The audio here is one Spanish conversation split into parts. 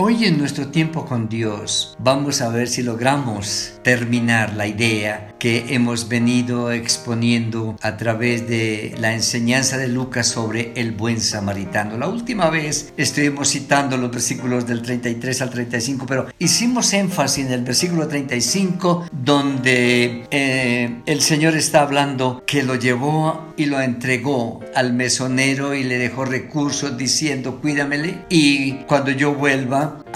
Hoy en nuestro tiempo con Dios vamos a ver si logramos terminar la idea que hemos venido exponiendo a través de la enseñanza de Lucas sobre el buen samaritano. La última vez estuvimos citando los versículos del 33 al 35, pero hicimos énfasis en el versículo 35 donde eh, el Señor está hablando que lo llevó y lo entregó al mesonero y le dejó recursos diciendo cuídamele y cuando yo vuelva 있습니다.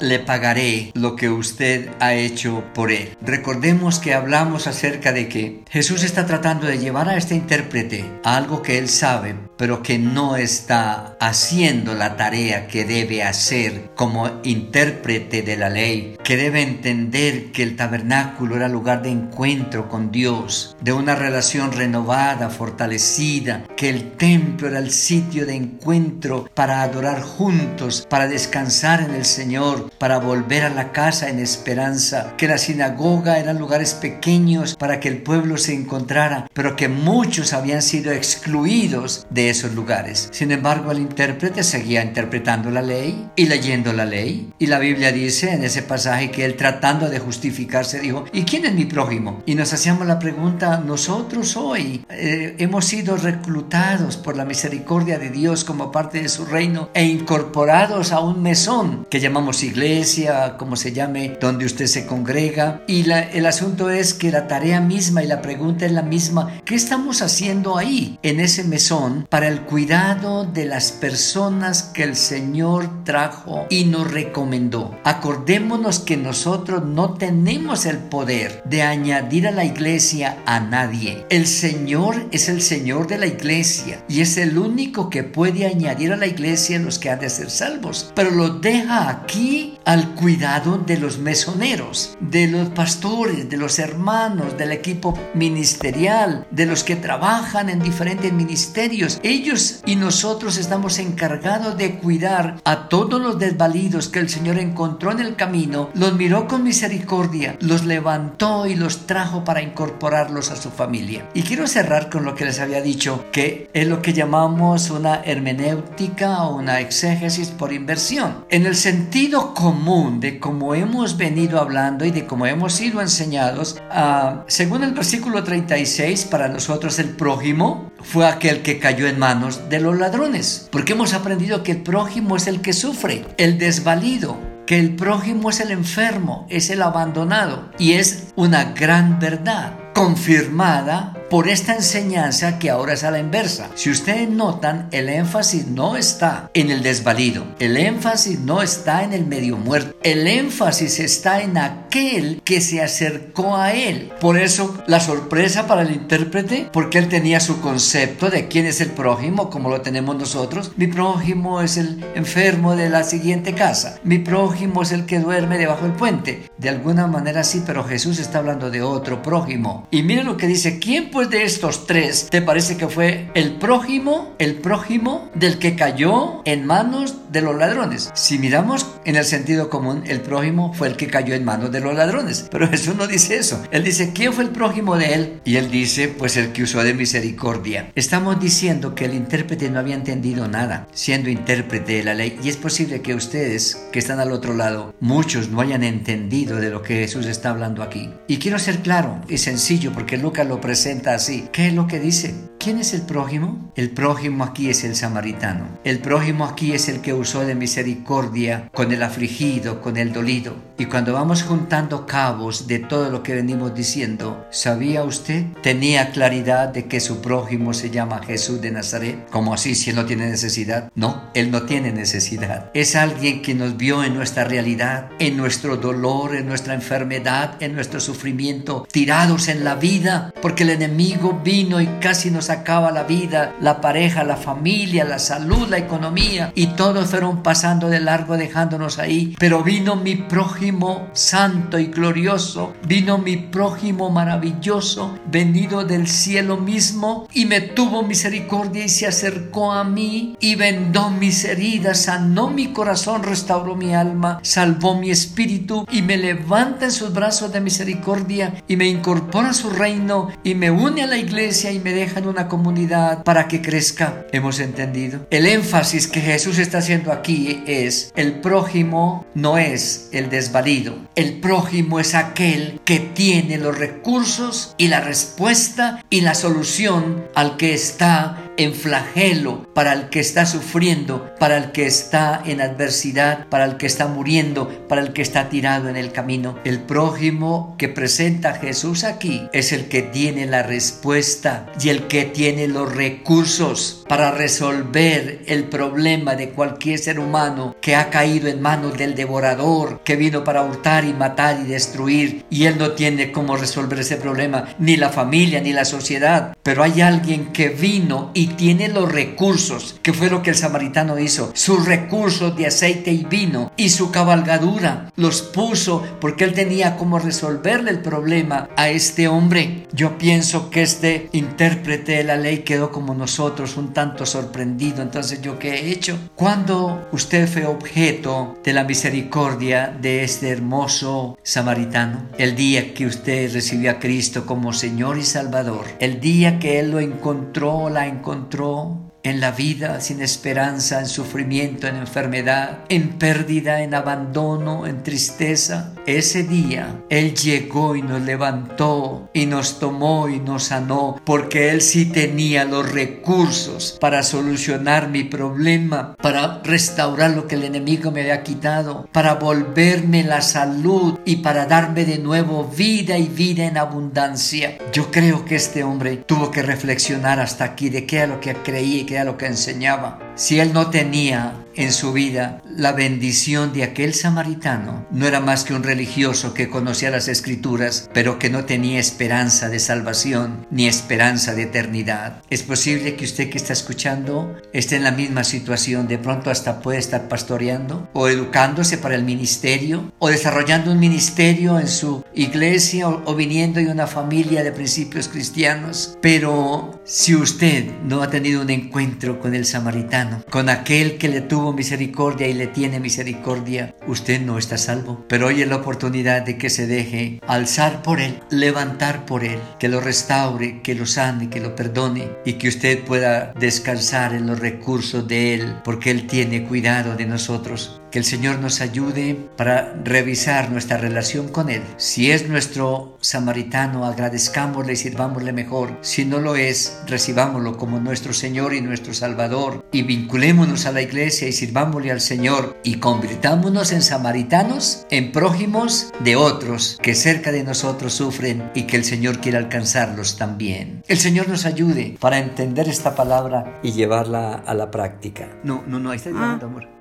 Le pagaré lo que usted ha hecho por él. Recordemos que hablamos acerca de que Jesús está tratando de llevar a este intérprete a algo que él sabe, pero que no está haciendo la tarea que debe hacer como intérprete de la ley, que debe entender que el tabernáculo era lugar de encuentro con Dios, de una relación renovada, fortalecida, que el templo era el sitio de encuentro para adorar juntos, para descansar en el Señor, para volver a la casa en esperanza, que la sinagoga eran lugares pequeños para que el pueblo se encontrara, pero que muchos habían sido excluidos de esos lugares. Sin embargo, el intérprete seguía interpretando la ley y leyendo la ley. Y la Biblia dice en ese pasaje que él tratando de justificarse dijo, ¿y quién es mi prójimo? Y nos hacíamos la pregunta, nosotros hoy eh, hemos sido reclutados por la misericordia de Dios como parte de su reino e incorporados a un mesón que llamamos iglesia, como se llame, donde usted se congrega. Y el asunto es que la tarea misma y la pregunta es la misma. ¿Qué estamos haciendo ahí, en ese mesón, para el cuidado de las personas que el Señor trajo y nos recomendó? Acordémonos que nosotros no tenemos el poder de añadir a la iglesia a nadie. El Señor es el Señor de la iglesia y es el único que puede añadir a la iglesia los que han de ser salvos. Pero los deja aquí al cuidado de los mesoneros, de los pastores, de los hermanos, del equipo ministerial, de los que trabajan en diferentes ministerios. Ellos y nosotros estamos encargados de cuidar a todos los desvalidos que el Señor encontró en el camino, los miró con misericordia, los levantó y los trajo para incorporarlos a su familia. Y quiero cerrar con lo que les había dicho, que es lo que llamamos una hermenéutica o una exégesis por inversión en el sentido común de cómo hemos venido hablando y de cómo hemos sido enseñados, ah, según el versículo 36, para nosotros el prójimo fue aquel que cayó en manos de los ladrones, porque hemos aprendido que el prójimo es el que sufre, el desvalido, que el prójimo es el enfermo, es el abandonado, y es una gran verdad confirmada por esta enseñanza que ahora es a la inversa. Si ustedes notan, el énfasis no está en el desvalido, el énfasis no está en el medio muerto, el énfasis está en aquel que se acercó a él. Por eso la sorpresa para el intérprete, porque él tenía su concepto de quién es el prójimo, como lo tenemos nosotros. Mi prójimo es el enfermo de la siguiente casa, mi prójimo es el que duerme debajo del puente. De alguna manera sí, pero Jesús está hablando de otro prójimo. Y mire lo que dice, ¿quién después de estos tres te parece que fue el prójimo, el prójimo del que cayó en manos de los ladrones? Si miramos en el sentido común, el prójimo fue el que cayó en manos de los ladrones. Pero Jesús no dice eso. Él dice, ¿quién fue el prójimo de él? Y él dice, pues el que usó de misericordia. Estamos diciendo que el intérprete no había entendido nada, siendo intérprete de la ley. Y es posible que ustedes, que están al otro lado, muchos no hayan entendido de lo que Jesús está hablando aquí. Y quiero ser claro y sencillo porque Lucas lo presenta ¿Qué es lo que dice? ¿Quién es el prójimo? El prójimo aquí es el samaritano. El prójimo aquí es el que usó de misericordia con el afligido, con el dolido. Y cuando vamos juntando cabos de todo lo que venimos diciendo, ¿sabía usted? Tenía claridad de que su prójimo se llama Jesús de Nazaret. ¿Cómo así si él no tiene necesidad? No, él no tiene necesidad. Es alguien que nos vio en nuestra realidad, en nuestro dolor, en nuestra enfermedad, en nuestro sufrimiento, tirados en la vida, porque el enemigo vino y casi nos acaba la vida, la pareja, la familia, la salud, la economía y todos fueron pasando de largo dejándonos ahí. Pero vino mi prójimo santo y glorioso, vino mi prójimo maravilloso, venido del cielo mismo y me tuvo misericordia y se acercó a mí y vendó mis heridas, sanó mi corazón, restauró mi alma, salvó mi espíritu y me levanta en sus brazos de misericordia y me incorpora a su reino y me une a la iglesia y me deja en una comunidad para que crezca. ¿Hemos entendido? El énfasis que Jesús está haciendo aquí es el prójimo no es el desvalido. El prójimo es aquel que tiene los recursos y la respuesta y la solución al que está en flagelo, para el que está sufriendo, para el que está en adversidad, para el que está muriendo, para el que está tirado en el camino. El prójimo que presenta Jesús aquí es el que tiene la respuesta y el que tiene los recursos para resolver el problema de cualquier ser humano que ha caído en manos del devorador, que vino para hurtar y matar y destruir, y él no tiene cómo resolver ese problema, ni la familia, ni la sociedad. Pero hay alguien que vino y tiene los recursos, que fue lo que el samaritano hizo, sus recursos de aceite y vino y su cabalgadura, los puso porque él tenía cómo resolverle el problema a este hombre. Yo pienso que este intérprete de la ley quedó como nosotros, un tanto sorprendido. Entonces, ¿yo qué he hecho? Cuando usted fue objeto de la misericordia de este hermoso samaritano, el día que usted recibió a Cristo como Señor y Salvador, el día que Él lo encontró, la encontró, encontró en la vida sin esperanza, en sufrimiento, en enfermedad, en pérdida, en abandono, en tristeza. Ese día Él llegó y nos levantó y nos tomó y nos sanó porque Él sí tenía los recursos para solucionar mi problema, para restaurar lo que el enemigo me había quitado, para volverme la salud y para darme de nuevo vida y vida en abundancia. Yo creo que este hombre tuvo que reflexionar hasta aquí de qué era lo que creía y qué lo que enseñaba. Si él no tenía en su vida la bendición de aquel samaritano, no era más que un religioso que conocía las escrituras, pero que no tenía esperanza de salvación ni esperanza de eternidad. Es posible que usted que está escuchando esté en la misma situación, de pronto hasta puede estar pastoreando o educándose para el ministerio o desarrollando un ministerio en su iglesia o, o viniendo de una familia de principios cristianos, pero si usted no ha tenido un encuentro con el samaritano, con aquel que le tuvo misericordia y le tiene misericordia, usted no está salvo. Pero hoy es la oportunidad de que se deje alzar por él, levantar por él, que lo restaure, que lo sane, que lo perdone y que usted pueda descansar en los recursos de él, porque él tiene cuidado de nosotros. Que el Señor nos ayude para revisar nuestra relación con Él. Si es nuestro samaritano, agradezcámosle y sirvámosle mejor. Si no lo es, recibámoslo como nuestro Señor y nuestro Salvador y vinculémonos a la iglesia y sirvámosle al Señor y convirtámonos en samaritanos, en prójimos de otros que cerca de nosotros sufren y que el Señor quiere alcanzarlos también. El Señor nos ayude para entender esta palabra y llevarla a la práctica. No, no, no, ahí está llamando, amor.